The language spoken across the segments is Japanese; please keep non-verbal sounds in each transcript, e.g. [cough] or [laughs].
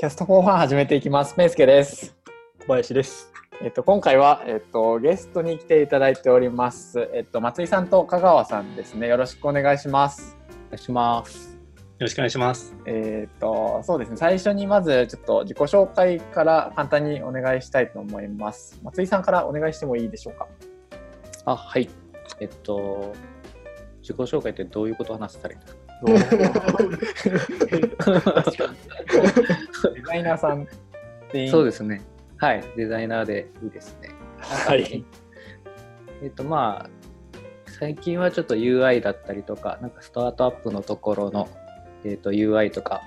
キャスト4ファン始めていきます。メイスケです。小林です。えっと、今回は、えっと、ゲストに来ていただいております。えっと、松井さんと香川さんですね。よろしくお願いします。お願いします。よろしくお願いします。えっと、そうですね。最初にまず、ちょっと自己紹介から簡単にお願いしたいと思います。松井さんからお願いしてもいいでしょうか？あ、はい。えっと、自己紹介ってどういうことを話したらいいんですか？デザイナーさんっていいそうですね。はい。デザイナーでいいですね。はい。[laughs] えっと、まあ、最近はちょっと UI だったりとか、なんかスタートアップのところの、えっと、UI とか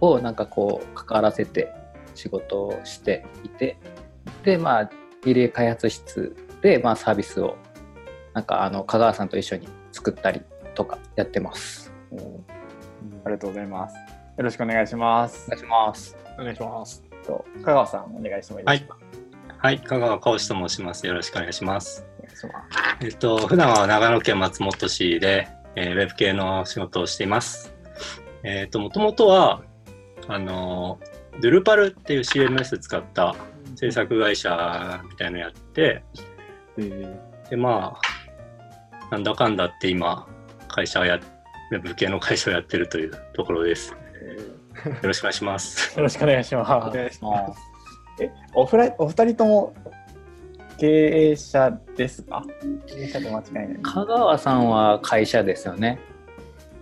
をなんかこう関わらせて仕事をしていて、で、まあ、リレー開発室で、まあ、サービスをなんかあの香川さんと一緒に作ったりとかやってます。ありがとうございます。よろしくお願いしますお。願いします。お願いします。と香川さんお願いしてもいいですか。はい、香川浩志と申します。よろしくお願いします。お願いします。えっと、普段は長野県松本市で、えーウェブ系の仕事をしています。えっと、もともとは、あの、ドゥルパルっていう CMS 使った制作会社みたいのやって、で、まあ、なんだかんだって今、会社をや、ウェブ系の会社をやってるというところです。よろしくお願いします。[laughs] よろしくお願いします。お願いします。え、おふらお二人とも経営者ですか？経営者で間違いない。香川さんは会社ですよね。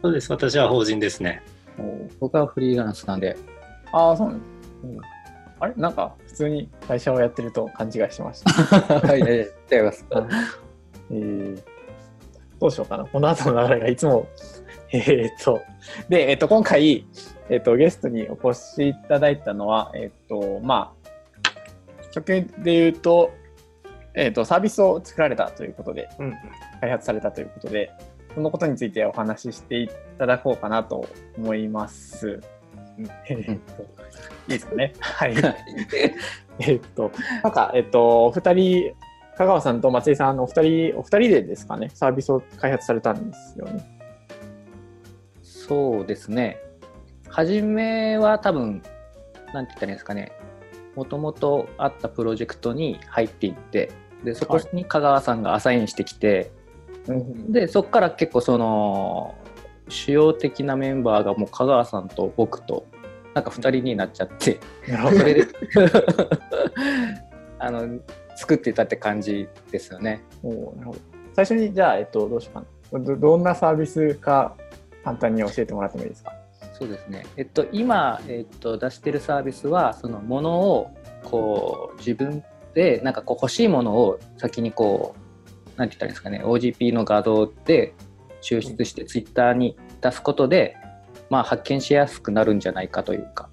そうです。私は法人ですね。僕はフリーランスなんで。ああ、そうなんです。あれ？なんか普通に会社をやってると勘違いしてました。[laughs] はい、違います。[laughs] えー、どうしようかな。この後の流れがいつも。えーっと、で、えっと、今回、えっと、ゲストにお越しいただいたのは、えっと、まあ、直近で言うと、えっと、サービスを作られたということで、うん。開発されたということで、そのことについてお話ししていただこうかなと思います。えーっといいですかね？[laughs] はい。[laughs] えっと、なんか、えっと、お二人、香川さんと松井さんのお二人、お二人でですかね、サービスを開発されたんですよね。そうですね。初めは多分、なんて言ったらいいんですかね。もともとあったプロジェクトに入っていって、でそこに香川さんがアサインしてきて、でそこから結構その主要的なメンバーがもう香川さんと僕となんか2人になっちゃって、それで [laughs] あの作ってたって感じですよね。おーなるほど最初に、じゃあ、えっと、どうしようかな。どどんなサービスか、簡単に教えてもらってもいいですか？そうですね。えっと今えっと出してるサービスはそのものをこう自分でなんかこう欲しいものを先にこうなんて言ったらいいんですかね？OGP の画像で抽出してツイッターに出すことで、まあ発見しやすくなるんじゃないかというか。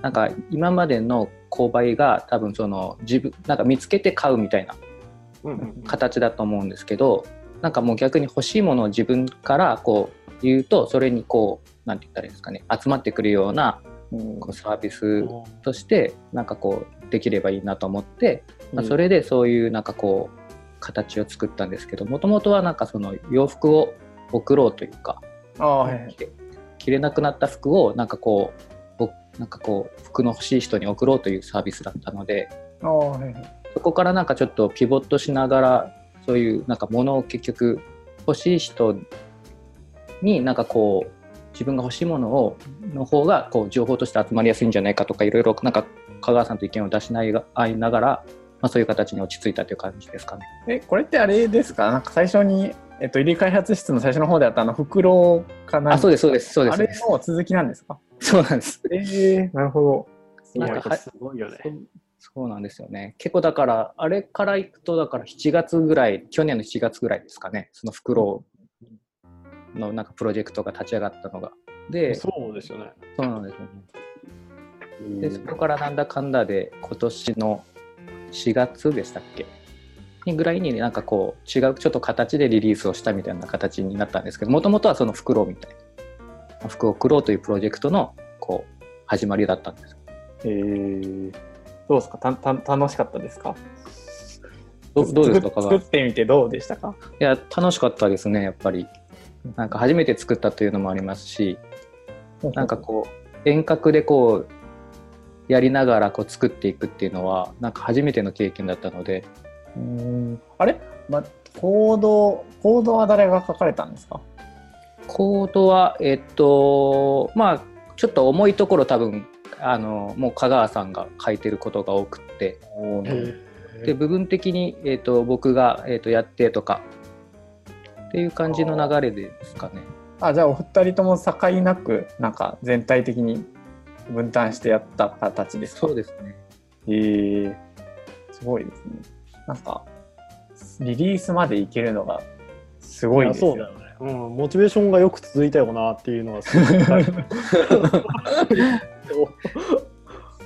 なんか今までの購買が多分その自分なんか見つけて買うみたいな形だと思うんですけどなんかもう逆に欲しいものを自分からこう言うとそれにこうなんて言ったらいいんですかね集まってくるようなうんこうサービスとしてなんかこうできればいいなと思って、まあ、うんそれでそういうなんかこう形を作ったんですけどもともとはなんかその洋服を送ろうというか。着れなくなった服をなんかこうぼなんかこう服の欲しい人に送ろうというサービスだったので。そこからなんかちょっとピボットしながらそういうなんかものを結局欲しい人になんかこう自分が欲しいものをの方がこう情報として集まりやすいんじゃないかとかいろいろなんか香川さんと意見を出しないが合いながら、まあ、そういう形に落ち着いたという感じですかね。え、これってあれですか？なんか最初に、えっと、入り開発室の最初の方であったあの袋かなあそうですそうですそうですあれの続きなんですか？そうなんです。ええなるほど。なんかはすごいよね。そうなんですよね。結構だから、あれからいくと、だから7月ぐらい、去年の7月ぐらいですかね、その袋のなんかプロジェクトが立ち上がったのが。で、そそうですよね。うなんですよね。で、そこからなんだかんだで、今年の4月でしたっけ？にぐらいになんかこう、違うちょっと形でリリースをしたみたいな形になったんですけど、もともとはその袋みたいな、服を送ろうというプロジェクトのこう始まりだったんです。えー、どうですか？たた楽しかったですか？どどうですか、作ってみてどうでしたか？いや楽しかったですねやっぱりなんか初めて作ったというのもありますしなんかこう遠隔でこうやりながらこう作っていくっていうのはなんか初めての経験だったので。うん。あれ、ま、コードコードは誰が書かれたんですか？コードはえっとまあちょっと重いところ多分あのもう香川さんが書いてることが多くって。で部分的に、えっと僕が、えっとやってとかっていう感じの流れですかね。あじゃあお二人とも境なくなんか全体的に分担してやった形ですか？そうですね。へえすごいですね。なんかリリースまでいけるのがすごいですよそうだよね、うん、モチベーションがよく続いたよなっていうのはすごい [laughs]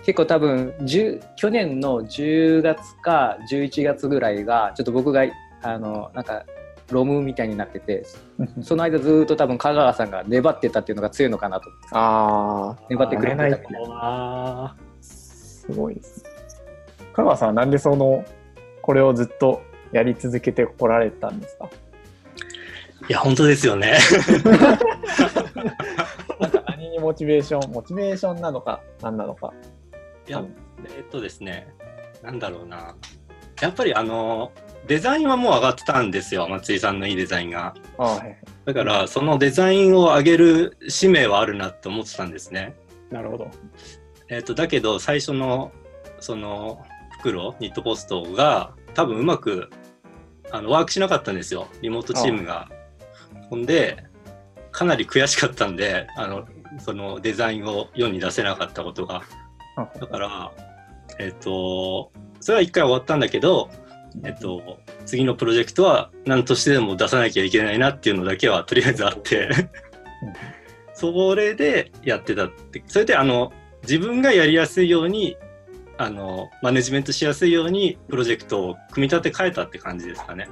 結構多分10去年の10月か11月ぐらいがちょっと僕があのなんかロムみたいになっててその間ずっと多分香川さんが粘ってたっていうのが強いのかなとああ粘ってくれてたみたいそうなすごいです。香川さんはなんでそのこれをずっとやり続けてこられたんですか？いや、本当ですよね。なんか何にモチベーションモチベーションなのか何なのか。いや、えっとですね、なんだろうな。やっぱりあの、デザインはもう上がってたんですよ、松井さんのいいデザインが。あはいはいだから、そのデザインを上げる使命はあるなって思ってたんですね。なるほどえっと、だけど、最初の、その、袋、ニットポストが、多分うまく、あの、ワークしなかったんですよ、リモートチームが。ほんで、かなり悔しかったんで、あの、そのデザインを世に出せなかったことが。だから、えっ、と、それは一回終わったんだけど、えっ、と、次のプロジェクトは何としてでも出さなきゃいけないなっていうのだけはとりあえずあって、それでやってたって、それであの、自分がやりやすいように、あの、マネジメントしやすいようにプロジェクトを組み立て変えたって感じですかね。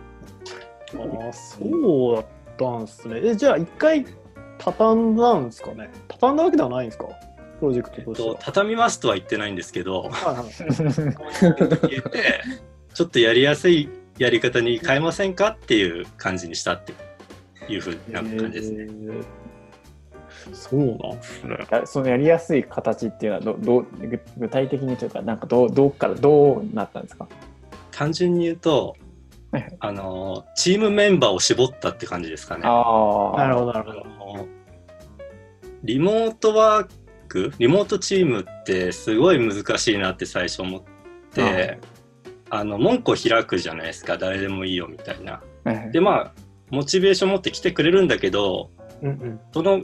ああそうだったんですね。えじゃあ一回畳んだんですかね？畳んだわけではないんですか？プロジェクトえっとしては。と、、畳みますとは言ってないんですけど、はいはい。言って、ちょっとやりやすいやり方に変えませんかっていう感じにしたっていうふうな感じですね。えーそうなんですね。やそのやりやすい形っていうのはどどう具具体的にというかなんかどうどうからどうなったんですか？単純に言うとはいはい、あの、チームメンバーを絞ったって感じですかね。ああなるほど、なるほあど。のリモートワーク、リモートチームってすごい難しいなって最初思って、あの、門戸開くじゃないですか、誰でもいいよみたいな。はいはいで、まあ、モチベーション持って来てくれるんだけど、うんうん。その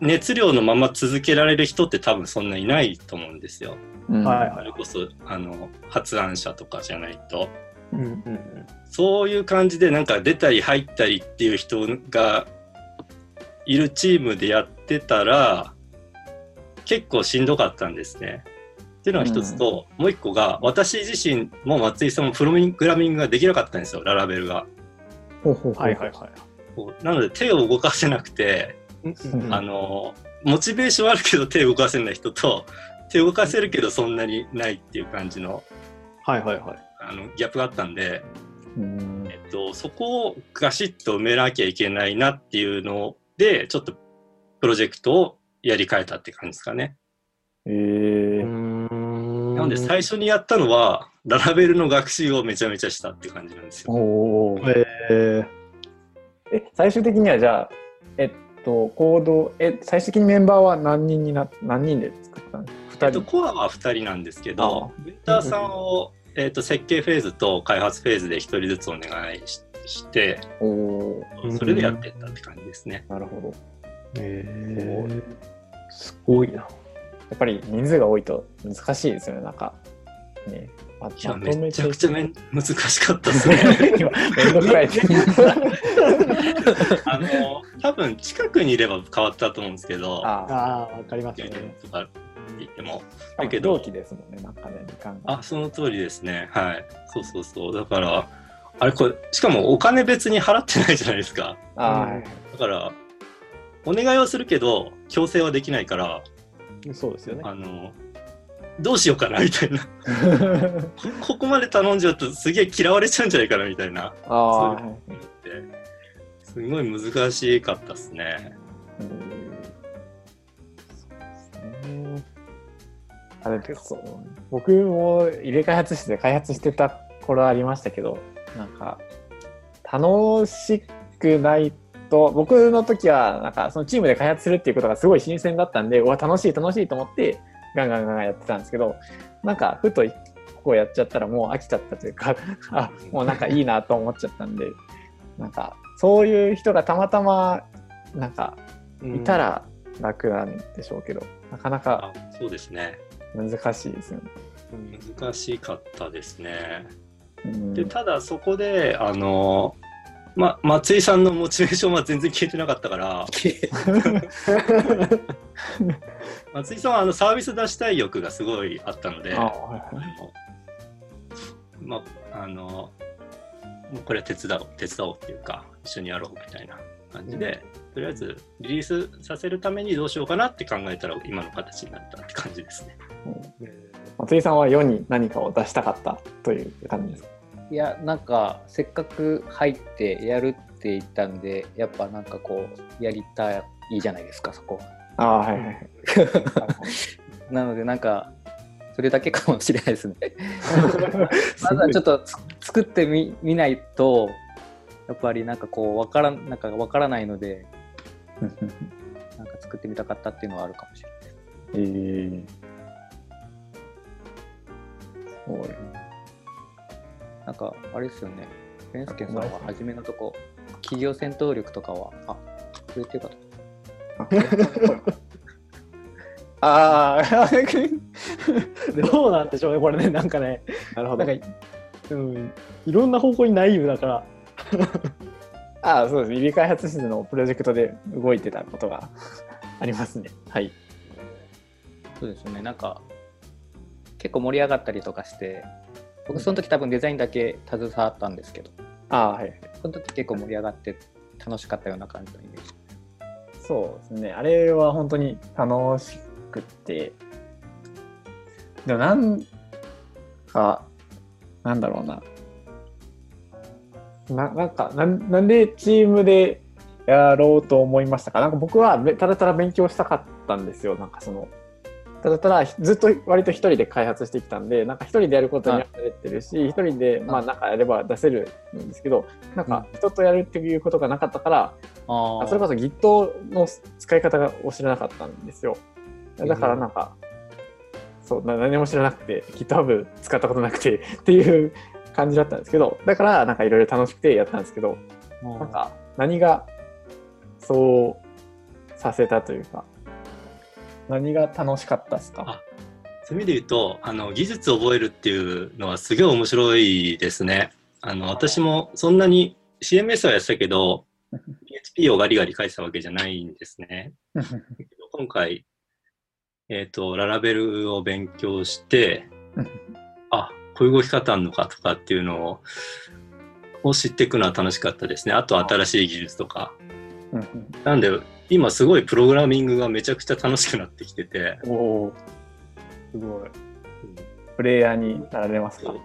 熱量のまま続けられる人って多分そんないないと思うんですよ。うんはいそれこそ、あの、発案者とかじゃないと。うんうんうん。そういう感じでなんか出たり入ったりっていう人がいるチームでやってたら結構しんどかったんですね。っていうのが一つと、もう一個が私自身も松井さんもプログラミングができなかったんですよララベルが。ほうほうほうはいはいはい。なので手を動かせなくて、うんうんあのモチベーションあるけど手を動かせない人と手を動かせるけどそんなにないっていう感じのはいはいはい。あのギャップがあったんで。うんえっと、そこをガシッと埋めなきゃいけないなっていうので、ちょっとプロジェクトをやり替えたって感じですかね。えーんなので最初にやったのは、ララベルの学習をめちゃめちゃしたって感じなんですよ。おー。ええ最終的にはじゃあえっとコードえ最終的にメンバーは何人にな何人で作ったんですか？2えっと、人コアは2人なんですけど、メンターさんを、えっと、設計フェーズと開発フェーズで1人ずつお願いしして、おそれでやってったって感じですね。なるほど。ー、えー、すごいな。やっぱり人数が多いと難しいですよねなんかねまとめちゃくてちゃめん難しかったですね。今めんどくさい [laughs] あの、多分近くにいれば変わったと思うんですけど、あああ、わかりますね。とかって言っても、あだけど同期ですもんねなんかね時間があ、その通りですね。はい。そうそうそう。だから、あれこれ、しかもお金別に払ってないじゃないですか。あだから、お願いはするけど、強制はできないから、そうですよね。あの、どうしようかなみたいな。ー [laughs] こここまで頼んじゃうとすげえ嫌われちゃうんじゃないかなみたいな。あーそうすごい難しかったですね。うんそうですねあれってそう僕も入れ開発室で開発してた頃ありましたけどなんか楽しくないと僕の時はなんかそのチームで開発するっていうことがすごい新鮮だったんでうわ楽しい楽しいと思ってガンガンガンガンやってたんですけどなんかふとここやっちゃったらもう飽きちゃったというか [laughs] あもうなんかいいなと思っちゃったんでなんかそういう人がたまたまなんかいたら楽なんでしょうけど、なかなかあそうですね。難しいですよね。難しかったですね。うんで、ただそこで、あの、ま、松井さんのモチベーションは全然消えてなかったから、松井さんはあのサービス出したい欲がすごいあったので、あはいはい。まあのもうこれは手伝おう手伝おうっていうか一緒にやろうみたいな感じで、とりあえずリリースさせるためにどうしようかなって考えたら今の形になったって感じですね。松井さんは世に何かを出したかったという感じですか？いやなんかせっかく入ってやるって言ったんでやっぱなんかこうやりたいじゃないですかそこ。ああはいはいはい。[laughs] なのでなんかそれだけかもしれないですね。[laughs] まずはちょっとつ作ってみ見ないとやっぱりなんかこうわからんなんかわからないので [laughs] なんか作ってみたかったっていうのはあるかもしれないえー。そうなんかあれですよね。ペンスケさんは初めのとこ企業戦闘力とかはあそれっていうかああ [laughs] どうなんでしょうね、これね、なんかね、なるほど。なんか、うん、いろんな方向にナイーブだから、[laughs] ああそうです。リリ開発室のプロジェクトで動いてたことが [laughs] ありますね。はい。そうですよね。なんか結構盛り上がったりとかして僕その時多分デザインだけ携わったんですけどああはいはいその時結構盛り上がって楽しかったような感じのイメージそうですね。あれは本当に楽しくて、でもなんか、なんだろうな。ななんかなん、なんでチームでやろうと思いましたか？なんか僕はべただただ勉強したかったんですよ。なんかその、ただただずっと割と一人で開発してきたんで、なんか一人でやることに慣れてるし、一人でまあなんかやれば出せるんですけど、なんか人とやるっていうことがなかったから、ああそれこそ Git の使い方を知らなかったんですよ。だからなんか、そうな何も知らなくて GitHub 使ったことなくて [laughs] っていう感じだったんですけどだからなんかいろいろ楽しくてやったんですけどなんか何がそうさせたというか何が楽しかったですか？あそういう意味で言うとあの技術を覚えるっていうのはすげえ面白いですね。あの私もそんなに CMS はやってたけど PHP をガリガリ書いてたわけじゃないんですね。[laughs] 今回、えっ、と、ララベルを勉強して、あ、こういう動き方あるのかとかっていうのをを知っていくのは楽しかったですね。あと新しい技術とか。なんで、今すごいプログラミングがめちゃくちゃ楽しくなってきてて、おおすごい。プレイヤーになられますか？[laughs]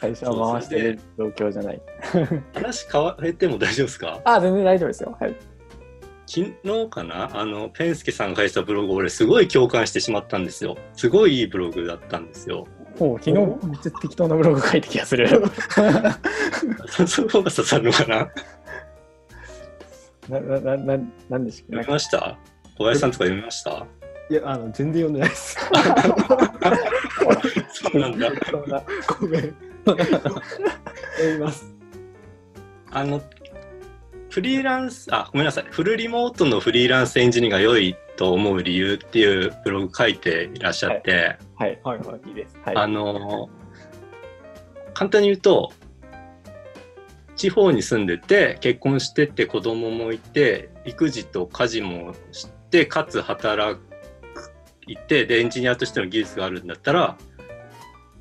会社を回してる状況じゃない。話変えても大丈夫ですか？あ全然大丈夫ですよ。はい。昨日かな？あの、ペンスケさんが書いてたブログ、俺すごい共感してしまったんですよ。すごいいいブログだったんですよ。もう昨日めっちゃ適当なブログ書いた気がするその方が刺さるのかなな、な、な、ななんでしょう読みました？小林さんとか読みました？いや、あの、全然読んでないです。そうなんだ。ごめん。[laughs] 読みます。あの、フリーランス、あ、ごめんなさい。フルリモートのフリーランスエンジニアが良いと思う理由っていうブログ書いていらっしゃって、はい、はいはい。いいです。はい。あの、簡単に言うと、地方に住んでて、結婚してて子供もいて、育児と家事もして、かつ働いて、で、エンジニアとしての技術があるんだったら、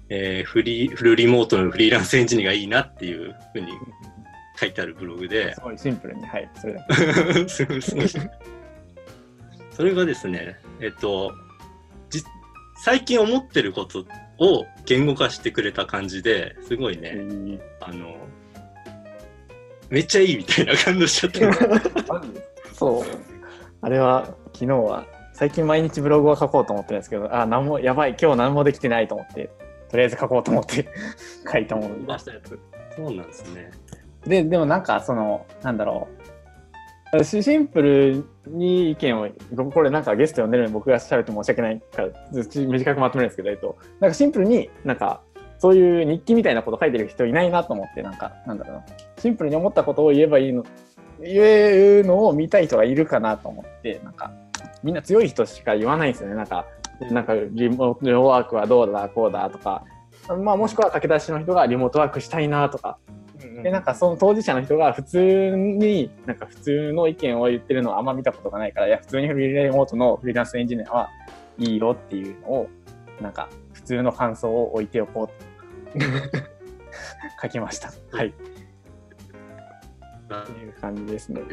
えーフリー、フルリモートのフリーランスエンジニアがいいなっていうふうに書いてあるブログで、すごいシンプルに、はい、それだけ。すごいすごいそれがですね、えっと、じ最近思ってることを言語化してくれた感じですごいね、あの、めっちゃいいみたいな感動しちゃった。[laughs] そう。あれは昨日は最近毎日ブログを書こうと思ってるんですけどあ何もやばい今日何もできてないと思ってとりあえず書こうと思って [laughs] 書いたもの出したやつそうなんですね。ででもなんかそのなんだろう。シンプルに意見をこれなんかゲスト呼んでるのに僕が喋って申し訳ないから短くまとめるんですけど、えっと、なんかシンプルになんかそういう日記みたいなこと書いてる人いないなと思ってなんかなんだろうシンプルに思ったことを言えばいいの言えるのを見たい人がいるかなと思ってなんかみんな強い人しか言わないんですよね。なんかなんかリモートワークはどうだこうだとか、まあ、もしくは駆け出しの人がリモートワークしたいなとかでなんかその当事者の人が普通になんか普通の意見を言ってるのはあんま見たことがないからいや普通にフリーレモートのフリーランスエンジニアはいいよっていうのをなんか普通の感想を置いておこうと [laughs] 書きました。はい。なっていう感じですね。[laughs]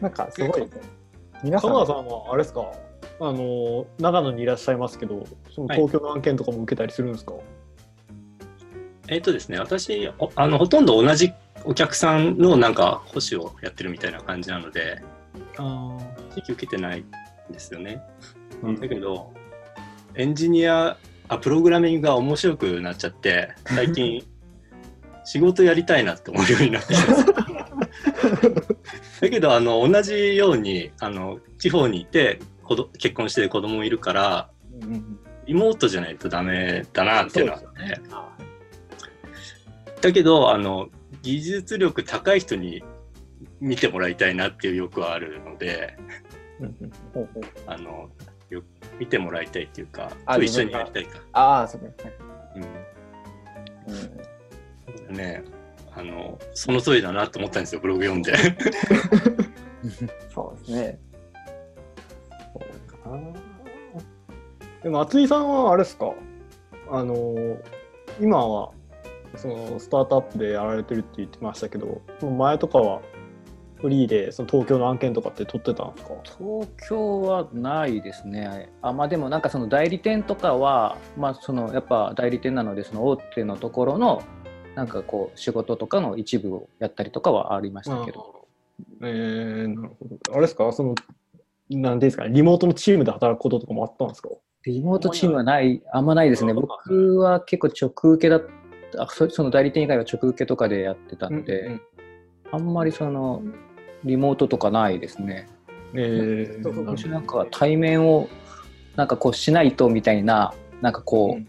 なんかすごい、皆さん、さんはあれですか？あの長野にいらっしゃいますけどその東京の案件とかも受けたりするんですか、えっとですね、私、おあのほとんど同じお客さんのなんか保守をやってるみたいな感じなので、あ地域受けてないんですよね。うん。だけど、エンジニアあ、プログラミングが面白くなっちゃって、最近、[laughs] 仕事やりたいなって思うようになってきた。んですだけどあの同じようにあの地方にいて子ど結婚して子供もいるからうんうんリモートじゃないとダメだなっていうのはね。あだけどあの技術力高い人に見てもらいたいなっていう欲はあるのであのよ見てもらいたいっていうか一緒にやりたいか、ああ、そうですね。うんうん、ねあのその通りだなと思ったんですよブログ読んで。[laughs] そうですね。あでも厚井さんはあれですか？あの今はそのスタートアップでやられてるって言ってましたけど前とかはフリーでその東京の案件とかって取ってたんですか？東京はないですね。あまあでもなんかその代理店とかは、まあそのやっぱ代理店なのでその大手のところのなんかこう仕事とかの一部をやったりとかはありましたけど。えー、なるほど。あれですか？その、なんですかね、リモートのチームで働くこととかもあったんですか？リモートチームはない、あんまないですね。僕は結構直受けだった、あそその代理店以外は直受けとかでやってたんで、うんうんあんまりそのリモートとかないですね。えー、なんか対面をなんかこうしないとみたいな、なんかこう、うん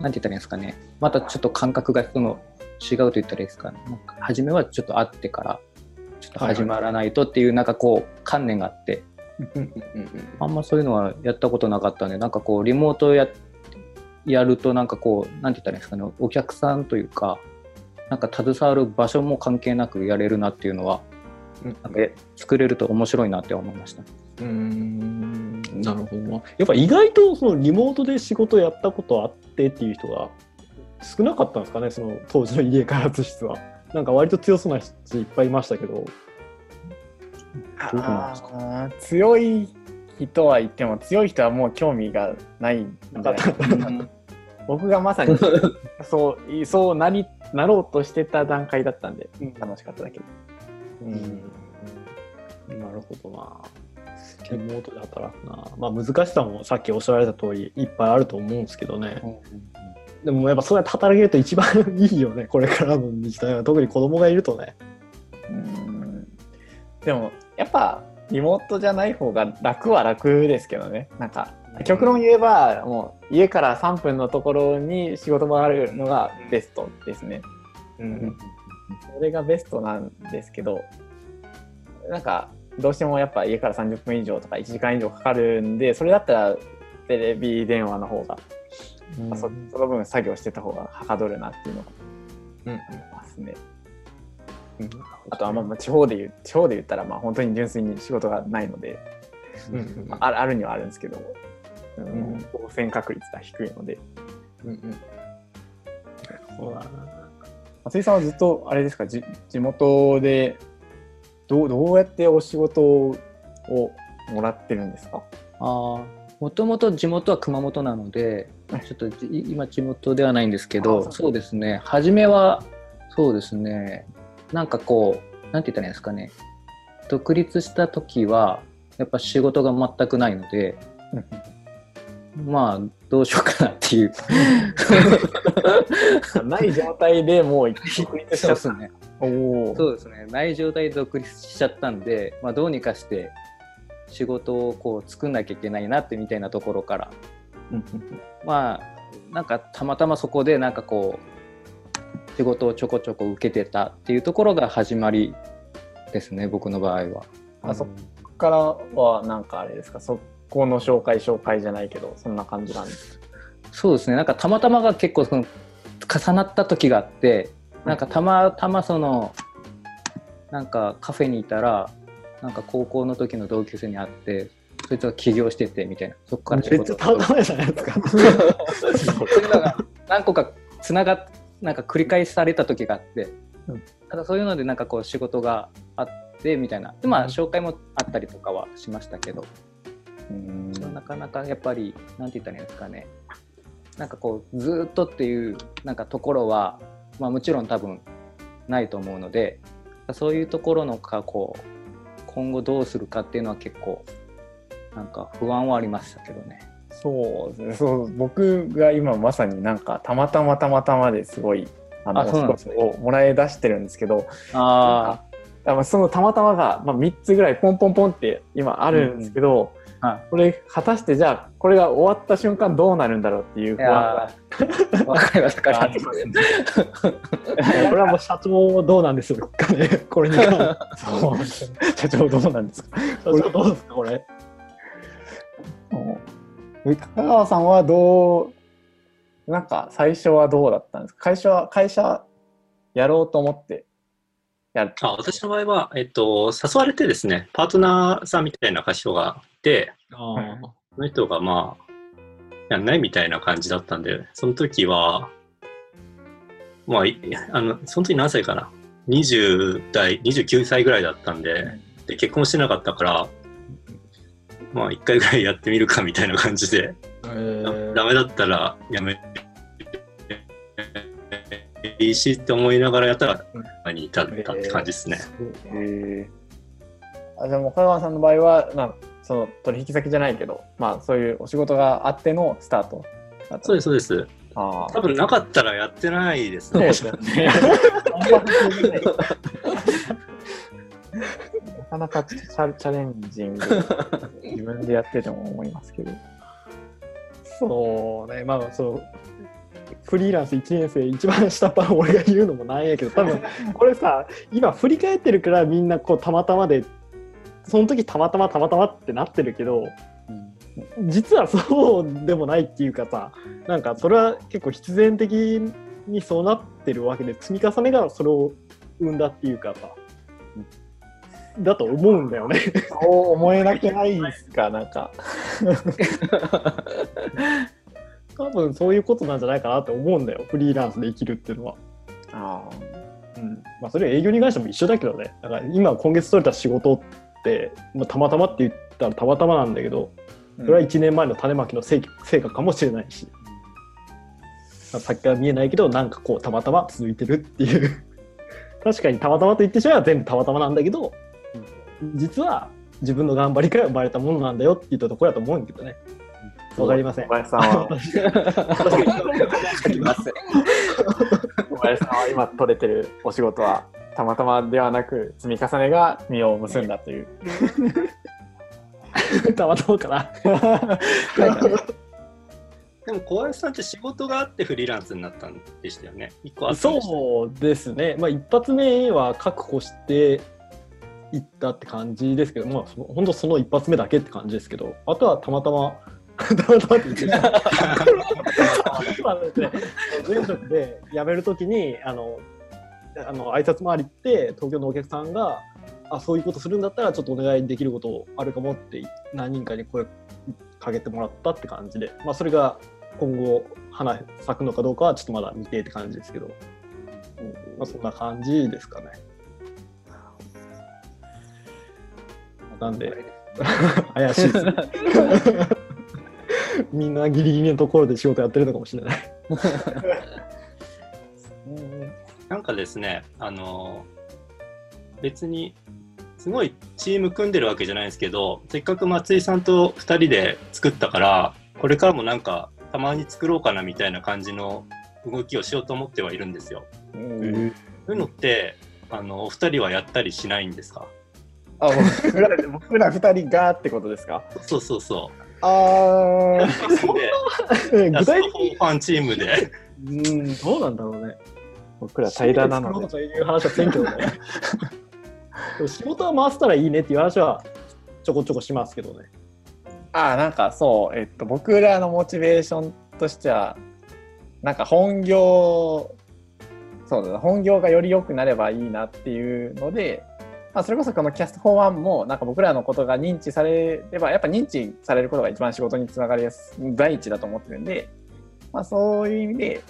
なんて言ったらいいんですかね。またちょっと感覚がその違うと言ったらいいですかね。なんか初めはちょっと会ってから、ちょっと始まらないとっていうなんかこう観念があって、うんあんまそういうのはやったことなかったんで、なんかこうリモートややるとなんかこう、なんて言ったらいいんですかね。お客さんというか、なんか携わる場所も関係なくやれるなっていうのは、うんなんかえ作れると面白いなって思いました。うーんなるほどな。やっぱ意外とそのリモートで仕事やったことあってっていう人が少なかったんですかね、その当時の家開発室は。なんか割と強そうな人いっぱいいましたけど。どうなんですか？あー強い人は言っても強い人はもう興味がないんじゃないかな僕がまさに [laughs] そういそうなりなろうとしてた段階だったんで楽しかっただけでうんなるほどな。リモートで働くな。まあ難しさもさっきおっしゃられた通りいっぱいあると思うんですけどね。でもやっぱそうやって働けると一番いいよね、これからの時代は。特に子供がいるとね。うんでもやっぱリモートじゃない方が楽は楽ですけどね。なんか極論言えばもう家から3分のところに仕事場があるのがベストですね。うん。それがベストなんですけどなんかどうしてもやっぱ家から30分以上とか1時間以上かかるんでそれだったらテレビ電話の方が、そその分作業してた方がはかどるなっていうのがうん。ありますね。うんあとはまあまあ地方で言う地方で言ったらまあ本当に純粋に仕事がないので、うんまあ、あるあるにはあるんですけど、うん。ん。当選確率が低いので。うんうん。そうだな。松井さんはずっとあれですかじ地元でどうどうやってお仕事をもらってるんですか？あもともと地元は熊本なので、ちょっとじ今地元ではないんですけあど、そうですね、初めは、そうですね、なんかこうなんて言ったらいいんですかね。独立した時はやっぱ仕事が全くないのでまあどうしようかなっていう。[laughs] ない状態でもう独立しちゃった。ですね。そうですね。ない状態で独立しちゃったんで、まあ、どうにかして仕事をこう作んなきゃいけないなってみたいなところから。まあなんかたまたまそこでなんかこう仕事をちょこちょこ受けてたっていうところが始まりですね僕の場合は。あそこからはなんかあれですか、そこの紹介紹介じゃないけど、そんな感じなんです。そうですねなんかたまたまが結構その重なった時があってなんかたまたまそのなんかカフェにいたらなんか高校の時の同級生に会ってそいつが起業しててみたいなそこから仕めっち事ゃたまやじゃないですか？[laughs] そういうのが何個かつながっなんか繰り返された時があって、うん。ただそういうのでなんかこう仕事があってみたいな。でまあ紹介もあったりとかはしましたけど、うん。なかなかやっぱりなんて言ったらいいんですかね。なんかこうずーっとっていうなんかところは、まあ、もちろん多分ないと思うのでそういうところのかこう今後どうするかっていうのは結構なんか不安はありましたけどね。そうですね。そう僕が今まさになんかたまたまたまたまですごいあのあそうなんですね。お仕事をもらい出してるんですけどああまあそのたまたまが、まあ、3つぐらいポンポンポンって今あるんですけど、あ、はい。これ果たしてじゃあこれが終わった瞬間どうなるんだろうっていう不い安が。わかりますわかりま。これはもう社長どうなんですかね、これに関社長どうなんですか社長どうですか、これ。香川さんはどうなんか最初はどうだったんですか？会社は会社やろうと思ってやる。あ私の場合は、えっと、誘われてですね、パートナーさんみたいな人がいて、あその人がまあ、やんないみたいな感じだったんで、その時は、まあ、いあの、その時何歳かな ?20 代、29歳ぐらいだったんで、で、結婚してなかったから、まあ、一回ぐらいやってみるかみたいな感じで、えダメだったらやめいいしって思いながらやったら、今に至ったって感じですね。へえあじゃあもう香川さんの場合は、まあ、その取引先じゃないけど、まあ、そういうお仕事があってのスタートだった。そうです、そうです。ああ多分なかったらやってないですそうね。ですよね。なかなかチャチャレンジング自分でやってても思いますけど。そうね、まあそう、フリーランス1年生、一番下っ端の俺が言うのもなんやけど、多分 [laughs] これさ、今振り返ってるからみんなこうたまたまで、その時たまたまたまたまってなってるけど、実はそうでもないっていうかさ、なんかそれは結構必然的にそうなってるわけで、積み重ねがそれを生んだっていうかさ、だと思うんだよね。そう思えなくないですか、なんか。多分そういうことなんじゃないかなって思うんだよ、フリーランスで生きるっていうのは。あうん。まあ、それは営業に関しても一緒だけどね、だから今、今月取れた仕事って、まあ、たまたまって言ったらたまたまなんだけど、それは1年前の種まきの成成果かもしれないし、まあ先から見えないけど、なんかこう、たまたま続いてるっていう、確かにたまたまと言ってしまえば全部たまたまなんだけど、実は自分の頑張りから生まれたものなんだよって言ったところだと思うんだけどね。わかりません小。林さんは。小林さんは今取れてるお仕事は、たまたまではなく、積み重ねが実を結んだという。[laughs] たまたまかな。[laughs] でも小林さんって仕事があってフリーランスになったんでしたよね。そうですね、まあ、一発目は確保していったって感じですけど、まあ、本当その一発目だけって感じですけど、あとはたまたま、[laughs] たまたまって言って [laughs] た。前職で辞めるときに、あの、あの挨拶回りって、東京のお客さんが、あそういうことするんだったら、ちょっとお願いできることあるかもって、何人かに声かけてもらったって感じで、まあ、それが今後、花咲くのかどうかはちょっとまだ未定って感じですけど、まあ、そんな感じですかね。なんで、[laughs] 怪しいです。[laughs] みんなギリギリのところで仕事やってるのかもしれない。[laughs] なんかですね、あの、別にすごいチーム組んでるわけじゃないですけどせっかく松井さんと2人で作ったからこれからもなんかたまに作ろうかなみたいな感じの動きをしようと思ってはいるんですよ。うんそういうのってあのお二人はやったりしないんですか？あ僕ら僕ら二人がってことですか？そうそうそあう。ーで具体的ファンチームで。に、うん、どうなんだろうね。僕ら平らなのでという話はせんけどね。でも仕事は回せたらいいねっていう話はちょこちょこしますけどね。ああなんかそうえっと僕らのモチベーションとしてはなんか本業そうだな本業がより良くなればいいなっていうので、まあ、それこそこのキャスト4 1もなんか僕らのことが認知されればやっぱ認知されることが一番仕事につながりやすい第一だと思ってるんで、まあ、そういう意味で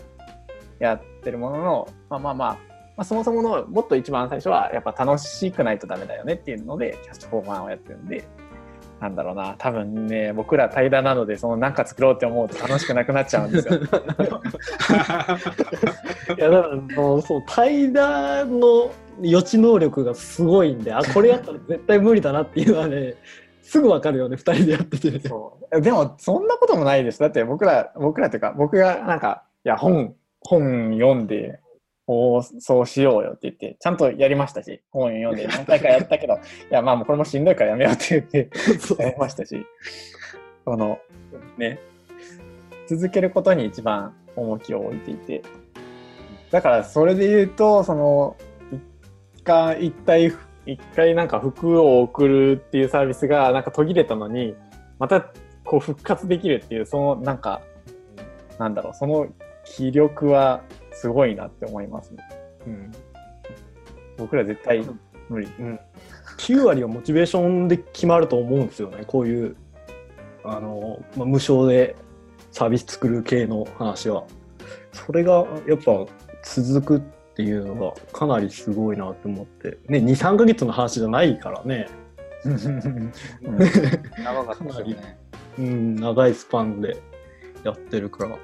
やってるもののまあまあまあまあ、そもそものもっと一番最初はやっぱ楽しくないとダメだよねっていうのでキャスト4 1をやってるんでなんだろうな多分ね僕ら平らなのでそのなんか作ろうって思うと楽しくなくなっちゃうんですよ。[laughs] いやだからもうそう平らの予知能力がすごいんであこれやったら絶対無理だなっていうのはねすぐ分かるよね2人でやってて。そうでもそんなこともないですだって僕ら僕らっていうか僕がなんかいや本本読んでおそうしようよって言ってちゃんとやりましたし本読んで何回かやったけどいやまあもうこれもしんどいからやめようって言ってやりましたし。このね。続けることに一番重きを置いていて。だからそれで言うとその一回一体一回なんか服を送るっていうサービスがなんか途切れたのにまたこう復活できるっていうそのなんかなんだろうその気力はすごいなって思いますね。うん。僕ら絶対無理。うん、9割はモチベーションで決まると思うんですよね。こういうあの、まあ、無償でサービス作る系の話は。それがやっぱ続くっていうのがかなりすごいなって思って。ね23ヶ月の話じゃないからね、長かったですよね。[laughs] うん、長いスパンでやってるから、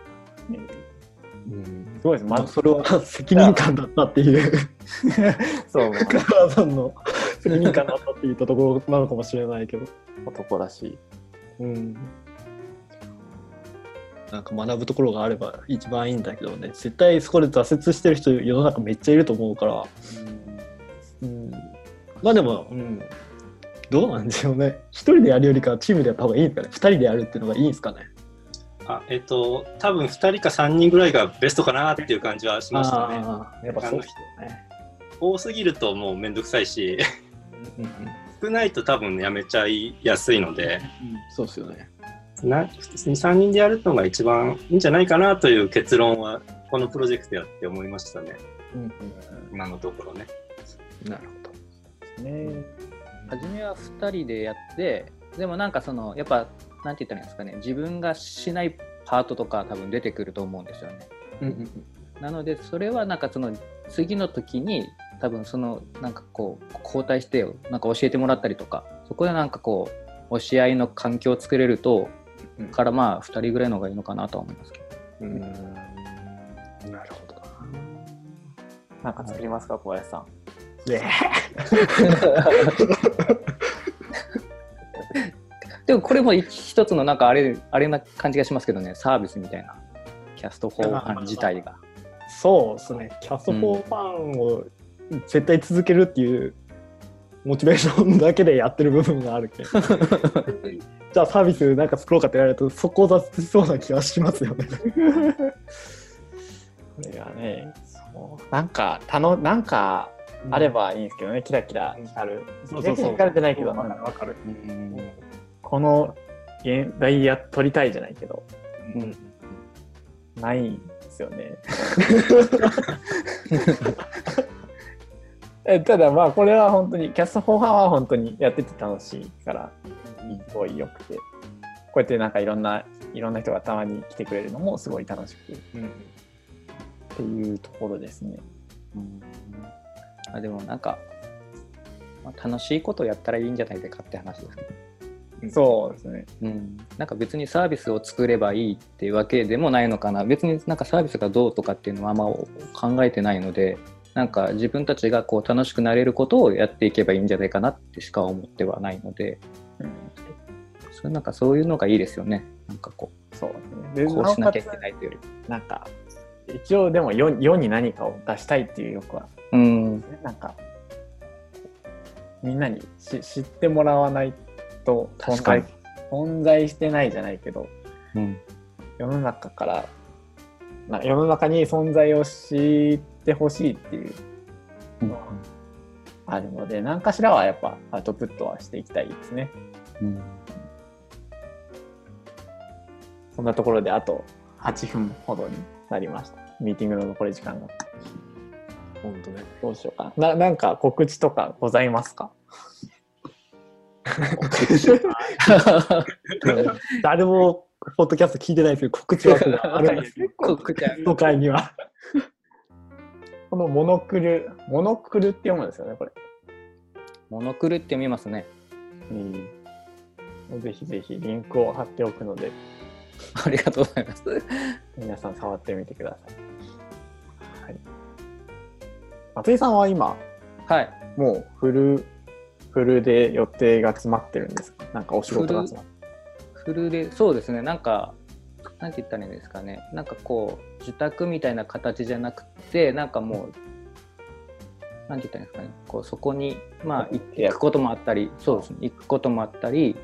うん、すごいです。まあまそれは責任感だったっていう。[laughs] そう、香川さんの [laughs] 責任感だったって言ったところなのかもしれないけど。男らしい。うん。なんか学ぶところがあれば一番いいんだけどね。絶対そこで挫折してる人世の中めっちゃいると思うから、うん、まあでも、うん、どうなんでしょうね。一人でやるよりかはチームでやった方がいいんですかね。二人でやるっていうのがいいんですかねあえっと、多分2人か3人ぐらいがベストかなっていう感じはしましたね。やっぱそうですよね、多すぎるともうめんどくさいし、うんうん少ないと多分やめちゃいやすいので、そうですよね。な3人でやるのが一番いいんじゃないかなという結論は、このプロジェクトやって思いましたね、うん今のところね。うんなるほど。ね。初めは2人でやってでもなんかそのやっぱなんて言ったらいいんですかね自分がしないパートとか多分出てくると思うんですよね。うんうんなのでそれはなんかその次の時に多分そのなんかこう交代してなんか教えてもらったりとかそこでなんかこう教え合いの環境を作れるとうんからまあ2人ぐらいの方がいいのかなとは思いますけど。うんなるほどななんか作りますか、小林さん。ね [laughs] でもこれも一つのなんかあれあれな感じがしますけどねサービスみたいなキャストフォーファン自体が。そうですね、キャストフォーファンを絶対続けるっていうモチベーションだけでやってる部分があるけど、[laughs] じゃあサービスなんか作ろうかって言われると、そこを挫折しそうな気がしますよね。これがね、そうなんか、たの、なんかあればいいんですけどね、キラキラある。そうそうそう。キラキラじゃないけど、わかるわかる。このゲダイヤ取りたいじゃないけど、うんないんですよね。[laughs] えただまあこれは本当にキャストフォーファンは本当にやってて楽しいからすごい良くてこうやってなんかいろんないろんな人がたまに来てくれるのもすごい楽しくっていうところですね。うんあでもなんか、まあ、楽しいことをやったらいいんじゃないかって話ですね。そうですね。うん、なんか別にサービスを作ればいいっていうわけでもないのかな別になんかサービスがどうとかっていうのはあんま考えてないのでなんか自分たちがこう楽しくなれることをやっていけばいいんじゃないかなってしか思ってはないので、うんそれなんかそういうのがいいですよね。なんかこそうう、ですね。こうしなきゃいけい。ないというより。なんか、一応でも世世に何かを出したいっていう欲は、うん。なんか、みんなにし知ってもらわないと存確かに在存在してないじゃないけど、うん。世の中から、な世の中に存在を知ってほしいっていうのはあるので、何かしらはやっぱアウトプットはしていきたいですね。うん。そんなところであと8分ほどになりました。ミーティングの残り時間が。本当ね。どうしようかな。ななんか告知とかございますか？[laughs] 誰もポッドキャスト聞いてないですけど、告知枠があるんですよ。[laughs] 都会には。このモノクル、モノクルって読むんですよね、これ。モノクルって見ますね。うん。ぜひぜひリンクを貼っておくので、ありがとうございます。皆さん触ってみてください。はい。松井さんは今、はい。もうフル、フルで予定が詰まってるんですか？なんかお仕事が詰まってフルで、そうですね。なんか、なんて言ったらいいんですかね。なんかこう、自宅みたいな形じゃなくて、なんかもう、なんて言ったらいいんですかね。こう、そこに、まあ、行行くこともあったり、そうですね。行くこともあったり、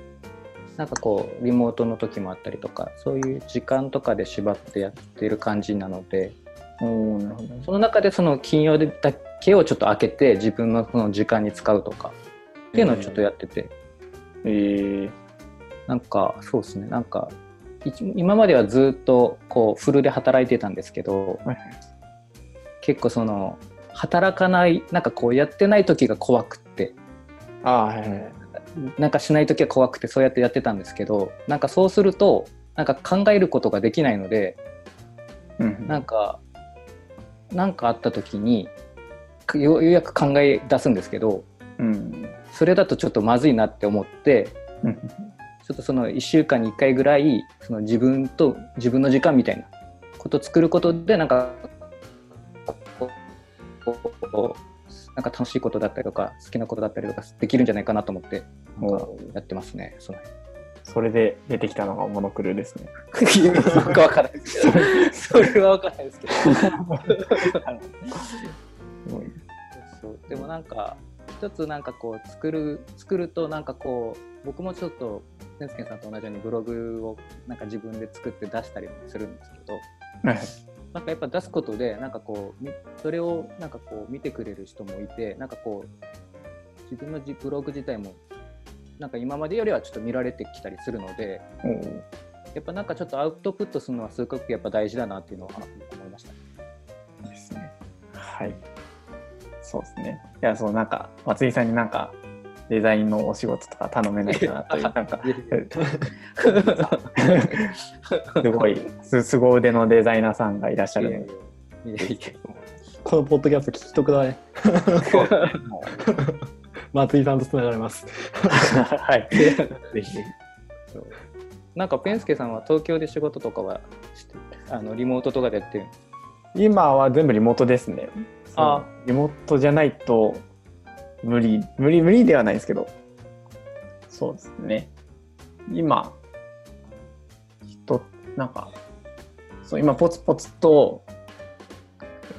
なんかこう、リモートの時もあったりとか、そういう時間とかで縛ってやってる感じなので、おおなるほど。その中でその金曜日だけをちょっと開けて、自分のその時間に使うとか、っていうのをちょっとやってて、えー、なんかそうですね。なんか一今まではずっとこうフルで働いてたんですけどはい結構その働かないなんかこうやってない時が怖くって。ああ、はいはい。なんかしない時は怖くてそうやってやってたんですけどなんかそうするとなんか考えることができないのでうんなんかなんかあった時にようようやく考え出すんですけどうん。それだとちょっとまずいなって思ってうん。ちょっとその1週間に1回ぐらいその自分と自分の時間みたいなことを作ることでなんかなんか楽しいことだったりとか好きなことだったりとかできるんじゃないかなと思ってなんかやってますね。そのそれで出てきたのがモノクルですね。僕は分からないですけど [laughs] それは分からないですけどでもなんか一つなんかこう作る作るとなんかこう僕もちょっと健介さんと同じようにブログをなんか自分で作って出したりもするんですけどはいなんかやっぱ出すことでなんかこうみそれをなんかこう見てくれる人もいてなんかこう自分のじブログ自体もなんか今までよりはちょっと見られてきたりするのでおーやっぱなんかちょっとアウトプットするのはすごくやっぱ大事だなっていうのをあの思いました。ですね。はい。そうですね。いや、そう、なんか、松井さんになんか、デザインのお仕事とか頼めないかなという、[laughs] なんか、すごい、す凄腕のデザイナーさんがいらっしゃるので、このポッドキャスト聞き得だね。も松井さんとつながれます。うはい。ぜひなんかペンスケさんは東京で仕事とかはしてあのリモートとかでやってる今は全部リモートですね。あ。リモートじゃないと無理。無理無理ではないですけど。そうですね。今人なんかそう今ポツポツと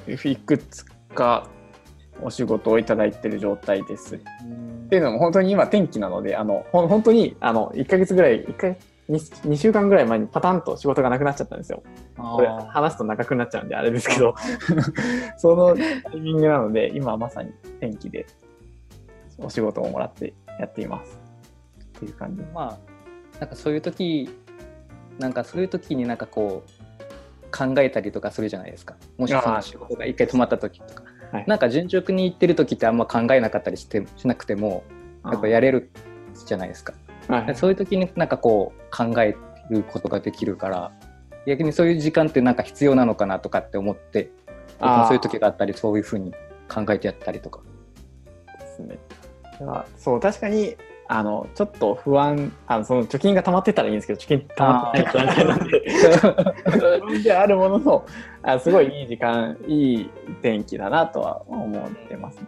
いくつかお仕事をいただいてる状態です。っていうのも本当に今天気なのであのほ本当にあの1か月ぐらい1か 2, 2週間ぐらい前にパタンと仕事がなくなっちゃったんですよ。これ話すと長くなっちゃうんであれですけど。[laughs] そのタイミングなので今まさに天気でお仕事をもらってやっています。っていう感じ。まあなんかそういう時なんかそういう時になんかこう考えたりとかするじゃないですか。もしその仕事が一回止まった時とか、はい、なんか順調にいってる時ってあんま考えなかったりしてしなくてもやっぱやれるじゃないですか。はい。そういう時になんかこう考えることができるから逆にそういう時間ってなんか必要なのかなとかって思ってそういう時があったりそういうふうに考えてやったりとか。ですね。そう確かにあのちょっと不安あのその貯金が溜まってたらいいんですけど貯金溜まってない段階なんで不安であるもののあすごいいい時間いい天気だなとは思ってます、ね、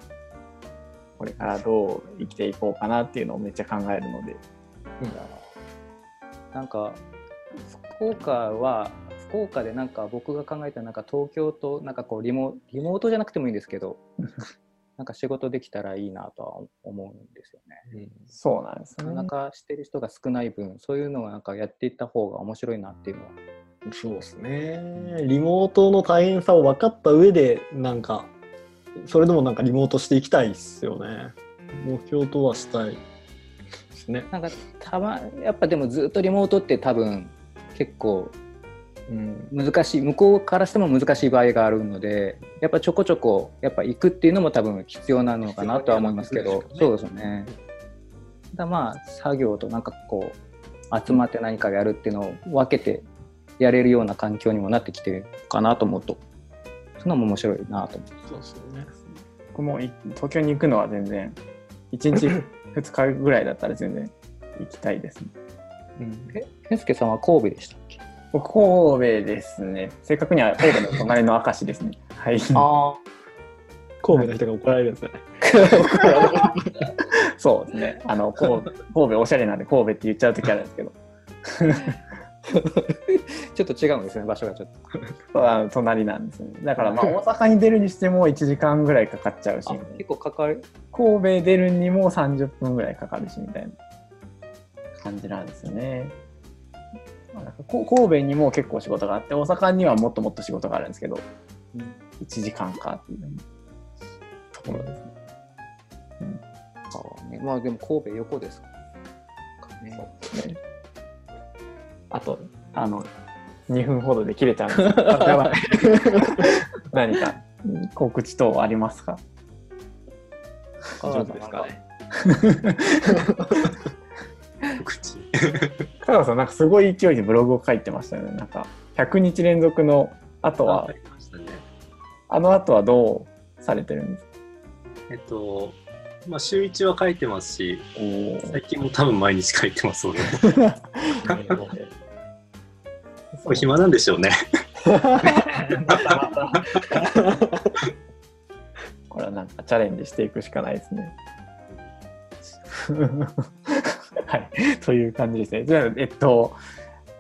これからどう生きていこうかなっていうのをめっちゃ考えるので、なんか福岡は福岡でなんか僕が考えたなんか東京となんかこうリモリモートじゃなくてもいいんですけど [laughs] なんか仕事できたらいいなとは思うんですよね。うん、そうなんですね。なかなかしてる人が少ない分そういうのをなんかやっていった方が面白いなっていうのは。そうですね。リモートの大変さを分かった上でなんかそれでもなんかリモートしていきたいですよね。目標とはしたいですね。なんかたまやっぱでもずっとリモートって多分結構うん、難しい向こうからしても難しい場合があるのでやっぱちょこちょこやっぱ行くっていうのも多分必要なのかなとは思いますけど、ね、そうですよね。だまあ作業となんかこう集まって何かやるっていうのを分けてやれるような環境にもなってきてるかなと思うとそんなも面白いなと思って。そうですよね。僕も東京に行くのは全然1日2日ぐらいだったら全然行きたいですね。うん、え、健介さんは神戸でしたっけ？僕、神戸ですね。正確には神戸の隣の明石ですね。[laughs] はい。あ神戸の人が怒られるんですね。[laughs] そうですね。あの神戸、神戸おしゃれなんで神戸って言っちゃう時あるんですけど。[laughs] [laughs] ちょっと違うんですね、場所がちょっと。あの隣なんですね。だからまあ大阪に出るにしても1時間ぐらいかかっちゃうし、結構かかる。神戸出るにも30分ぐらいかかるしみたいな感じなんですよね。神戸にも結構仕事があって大阪にはもっともっと仕事があるんですけど、うん、1時間かっていうところですね。うん、あねまあでも神戸横ですかね。そうですねあとあの2分ほどで切れちゃうんです。[laughs] [laughs] 何か。告知等ありますか？大丈夫ですかね。告知。香川さん、なんかすごい勢いでブログを書いてましたよね。なんか、100日連続の後は、あの後はどうされてるんですか？えっと、まあ、週1は書いてますし、最近も多分毎日書いてます [laughs] の。で。暇なんでしょうね。[laughs] これはなんかチャレンジしていくしかないですね。[laughs] はい、という感じですね。じゃあ、えっと、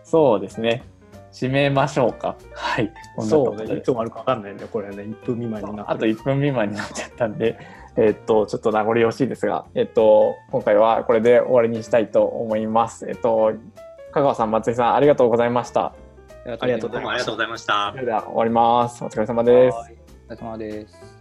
そうですね。締めましょうか。はい。そうね。いつもあるか分かんないんで、これね、1分未満になあと1分未満になっちゃったんで、えっと、ちょっと名残惜しいですが、えっと、今回はこれで終わりにしたいと思います。えっと、香川さん、松井さん、ありがとうございました。ありがとうございました。それでは終わります。お疲れ様です。お疲れ様です。